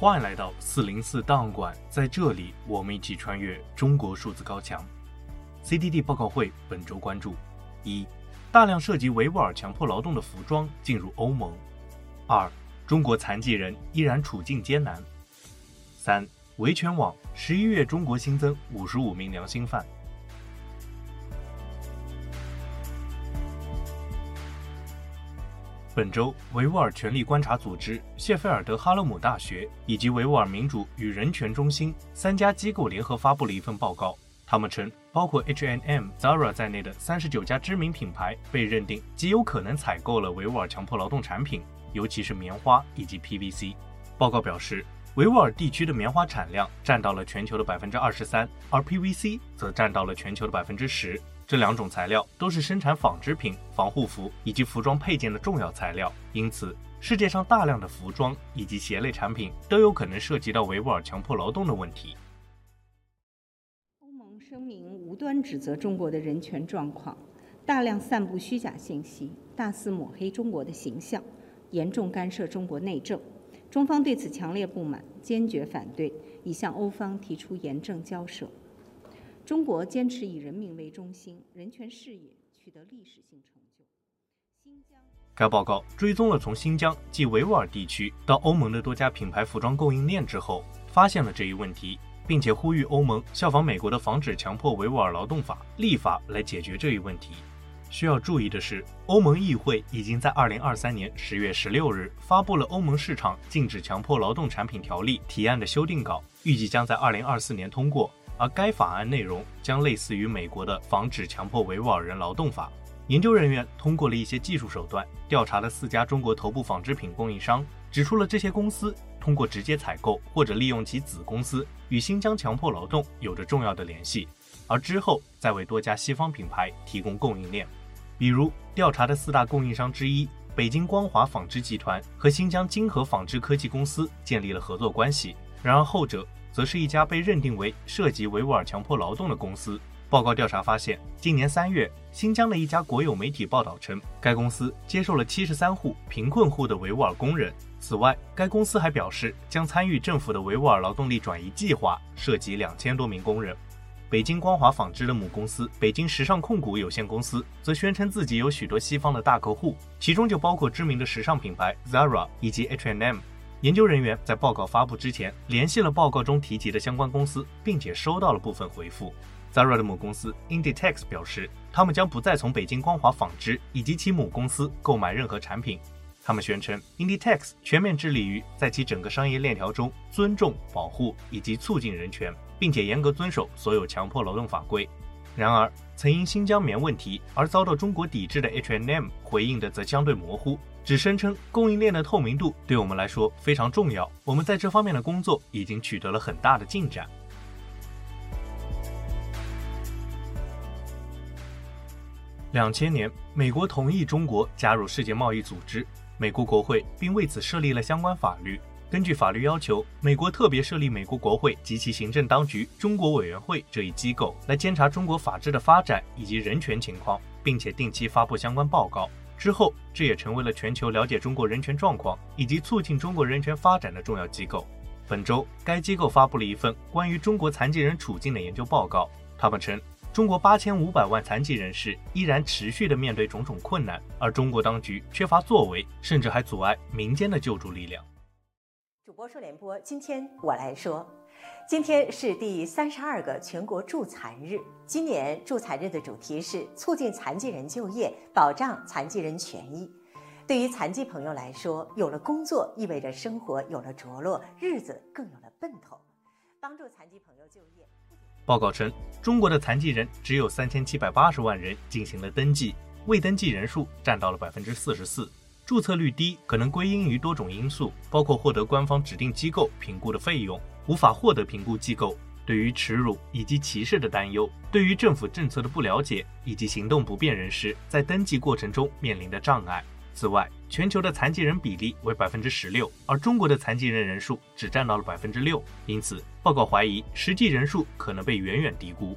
欢迎来到四零四档案馆，在这里，我们一起穿越中国数字高墙。CDD 报告会本周关注：一、大量涉及维吾尔强迫劳动的服装进入欧盟；二、中国残疾人依然处境艰难；三、维权网十一月中国新增五十五名良心犯。本周，维吾尔权利观察组织、谢菲尔德哈勒姆大学以及维吾尔民主与人权中心三家机构联合发布了一份报告。他们称，包括 H&M、Zara 在内的三十九家知名品牌被认定极有可能采购了维吾尔强迫劳动产品，尤其是棉花以及 PVC。报告表示，维吾尔地区的棉花产量占到了全球的百分之二十三，而 PVC 则占到了全球的百分之十。这两种材料都是生产纺织品、防护服以及服装配件的重要材料，因此世界上大量的服装以及鞋类产品都有可能涉及到维吾尔强迫劳动的问题。欧盟声明无端指责中国的人权状况，大量散布虚假信息，大肆抹黑中国的形象，严重干涉中国内政。中方对此强烈不满，坚决反对，已向欧方提出严正交涉。中国坚持以人民为中心，人权事业取得历史性成就。新疆该报告追踪了从新疆及维吾尔地区到欧盟的多家品牌服装供应链之后，发现了这一问题，并且呼吁欧盟效仿美国的《防止强迫维吾尔劳动法》立法来解决这一问题。需要注意的是，欧盟议会已经在二零二三年十月十六日发布了《欧盟市场禁止强迫劳动产品条例》提案的修订稿，预计将在二零二四年通过。而该法案内容将类似于美国的《防止强迫维吾尔人劳动法》。研究人员通过了一些技术手段，调查了四家中国头部纺织品供应商，指出了这些公司通过直接采购或者利用其子公司与新疆强迫劳动有着重要的联系，而之后再为多家西方品牌提供供应链。比如，调查的四大供应商之一北京光华纺织集团和新疆金河纺织科技公司建立了合作关系，然而后者。则是一家被认定为涉及维吾尔强迫劳动的公司。报告调查发现，今年三月，新疆的一家国有媒体报道称，该公司接受了七十三户贫困户的维吾尔工人。此外，该公司还表示将参与政府的维吾尔劳动力转移计划，涉及两千多名工人。北京光华纺织的母公司北京时尚控股有限公司则宣称自己有许多西方的大客户，其中就包括知名的时尚品牌 Zara 以及 H&M。研究人员在报告发布之前联系了报告中提及的相关公司，并且收到了部分回复。Zara 的母公司 Inditex 表示，他们将不再从北京光华纺织以及其母公司购买任何产品。他们宣称，Inditex 全面致力于在其整个商业链条中尊重、保护以及促进人权，并且严格遵守所有强迫劳动法规。然而，曾因新疆棉问题而遭到中国抵制的 H&M 回应的则相对模糊。只声称供应链的透明度对我们来说非常重要，我们在这方面的工作已经取得了很大的进展。两千年，美国同意中国加入世界贸易组织，美国国会并为此设立了相关法律。根据法律要求，美国特别设立美国国会及其行政当局中国委员会这一机构，来监察中国法治的发展以及人权情况，并且定期发布相关报告。之后，这也成为了全球了解中国人权状况以及促进中国人权发展的重要机构。本周，该机构发布了一份关于中国残疾人处境的研究报告。他们称，中国八千五百万残疾人士依然持续地面对种种困难，而中国当局缺乏作为，甚至还阻碍民间的救助力量。主播说联播，今天我来说。今天是第三十二个全国助残日。今年助残日的主题是促进残疾人就业，保障残疾人权益。对于残疾朋友来说，有了工作意味着生活有了着落，日子更有了奔头。帮助残疾朋友就业。报告称，中国的残疾人只有三千七百八十万人进行了登记，未登记人数占到了百分之四十四。注册率低可能归因于多种因素，包括获得官方指定机构评估的费用。无法获得评估机构对于耻辱以及歧视的担忧，对于政府政策的不了解，以及行动不便人士在登记过程中面临的障碍。此外，全球的残疾人比例为百分之十六，而中国的残疾人人数只占到了百分之六，因此报告怀疑实际人数可能被远远低估。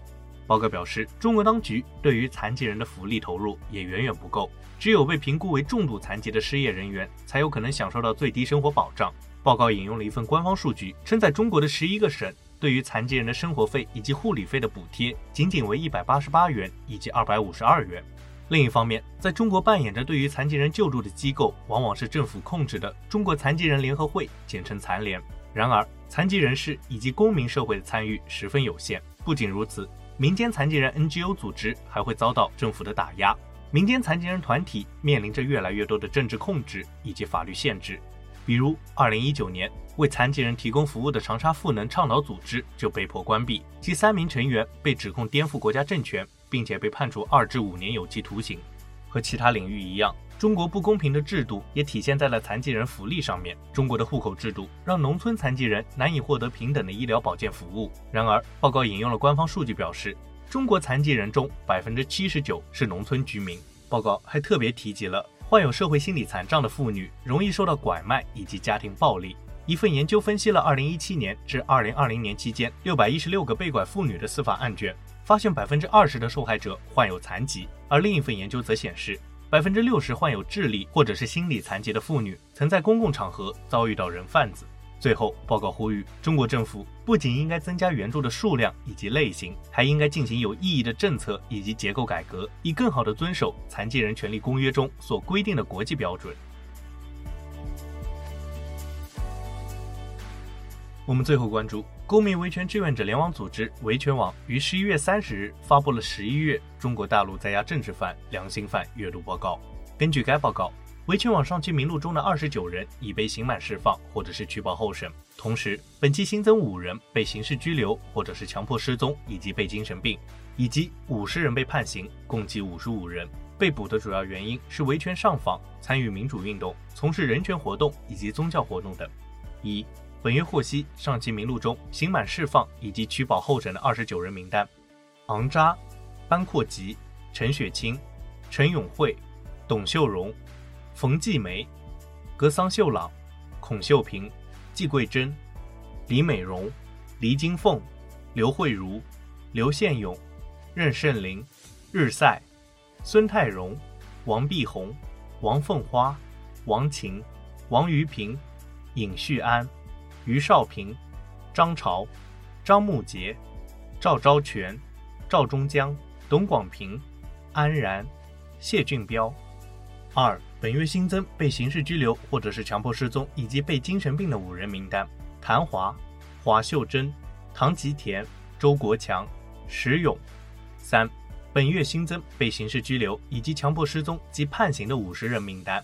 报告表示，中国当局对于残疾人的福利投入也远远不够，只有被评估为重度残疾的失业人员才有可能享受到最低生活保障。报告引用了一份官方数据，称在中国的十一个省，对于残疾人的生活费以及护理费的补贴仅仅为一百八十八元以及二百五十二元。另一方面，在中国扮演着对于残疾人救助的机构，往往是政府控制的中国残疾人联合会，简称残联。然而，残疾人士以及公民社会的参与十分有限。不仅如此，民间残疾人 NGO 组织还会遭到政府的打压。民间残疾人团体面临着越来越多的政治控制以及法律限制。比如，二零一九年为残疾人提供服务的长沙赋能倡导组织就被迫关闭，其三名成员被指控颠覆国家政权，并且被判处二至五年有期徒刑。和其他领域一样，中国不公平的制度也体现在了残疾人福利上面。中国的户口制度让农村残疾人难以获得平等的医疗保健服务。然而，报告引用了官方数据表示，中国残疾人中百分之七十九是农村居民。报告还特别提及了患有社会心理残障的妇女容易受到拐卖以及家庭暴力。一份研究分析了二零一七年至二零二零年期间六百一十六个被拐妇女的司法案卷，发现百分之二十的受害者患有残疾。而另一份研究则显示，百分之六十患有智力或者是心理残疾的妇女曾在公共场合遭遇到人贩子。最后，报告呼吁中国政府不仅应该增加援助的数量以及类型，还应该进行有意义的政策以及结构改革，以更好地遵守《残疾人权利公约》中所规定的国际标准。我们最后关注公民维权志愿者联网组织维权网于十一月三十日发布了十一月中国大陆在押政治犯、良心犯阅读报告。根据该报告，维权网上期名录中的二十九人已被刑满释放，或者是取保候审。同时，本期新增五人被刑事拘留，或者是强迫失踪，以及被精神病，以及五十人被判刑，共计五十五人。被捕的主要原因是维权上访、参与民主运动、从事人权活动以及宗教活动等。一、本月获悉上期名录中刑满释放以及取保候审的二十九人名单：昂扎、班阔吉、陈雪清、陈永慧、董秀荣。冯继梅、格桑秀朗、孔秀萍、季桂珍、李美荣、黎金凤、刘慧茹、刘宪勇、任胜林、日赛、孙泰荣、王碧红、王凤花、王琴、王于平、尹旭安、于少平、张朝、张木杰、赵昭全、赵忠江、董广平、安然、谢俊彪。二、本月新增被刑事拘留或者是强迫失踪以及被精神病的五人名单：谭华、华秀珍、唐吉田、周国强、石勇。三、本月新增被刑事拘留以及强迫失踪及判刑的五十人名单，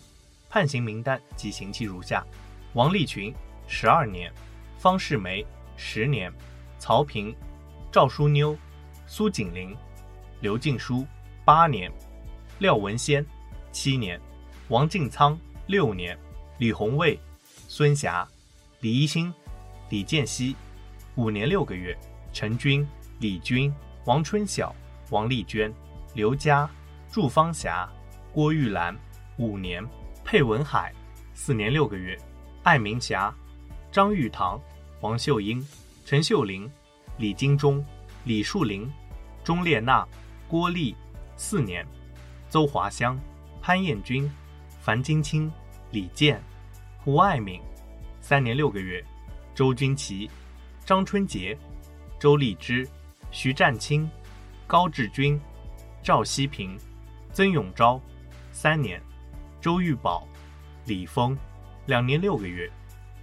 判刑名单及刑期如下：王立群，十二年；方世梅，十年；曹平、赵淑妞、苏锦玲、刘静书，八年；廖文先。七年，王进仓六年，李红卫、孙霞、李一新、李建熙五年六个月，陈军、李军、王春晓、王丽娟、刘佳、祝芳霞、郭玉兰五年，佩文海四年六个月，艾明霞、张玉堂、王秀英、陈秀玲、李金忠、李树林、钟烈娜、郭丽四年，邹华香。潘彦军、樊金清、李健、胡爱敏，三年六个月；周君琪、张春杰、周丽芝、徐占清、高志军、赵希平、曾永昭，三年；周玉宝、李峰，两年六个月；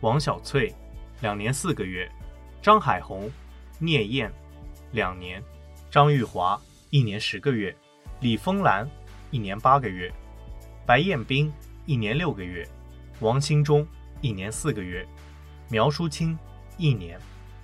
王小翠，两年四个月；张海红、聂燕，两年；张玉华，一年十个月；李峰兰，一年八个月。白彦斌一年六个月，王新忠一年四个月，苗淑清一年。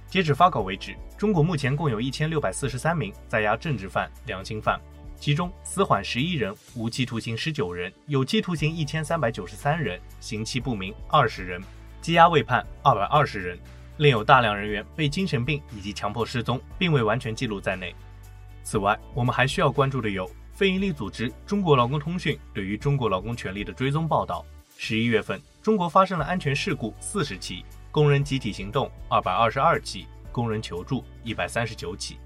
截止发稿为止，中国目前共有一千六百四十三名在押政治犯、良心犯，其中死缓十一人，无期徒刑十九人，有期徒刑一千三百九十三人，刑期不明二十人，羁押未判二百二十人，另有大量人员被精神病以及强迫失踪，并未完全记录在内。此外，我们还需要关注的有。非营利组织中国劳工通讯对于中国劳工权利的追踪报道：十一月份，中国发生了安全事故四十起，工人集体行动二百二十二起，工人求助一百三十九起。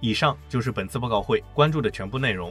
以上就是本次报告会关注的全部内容。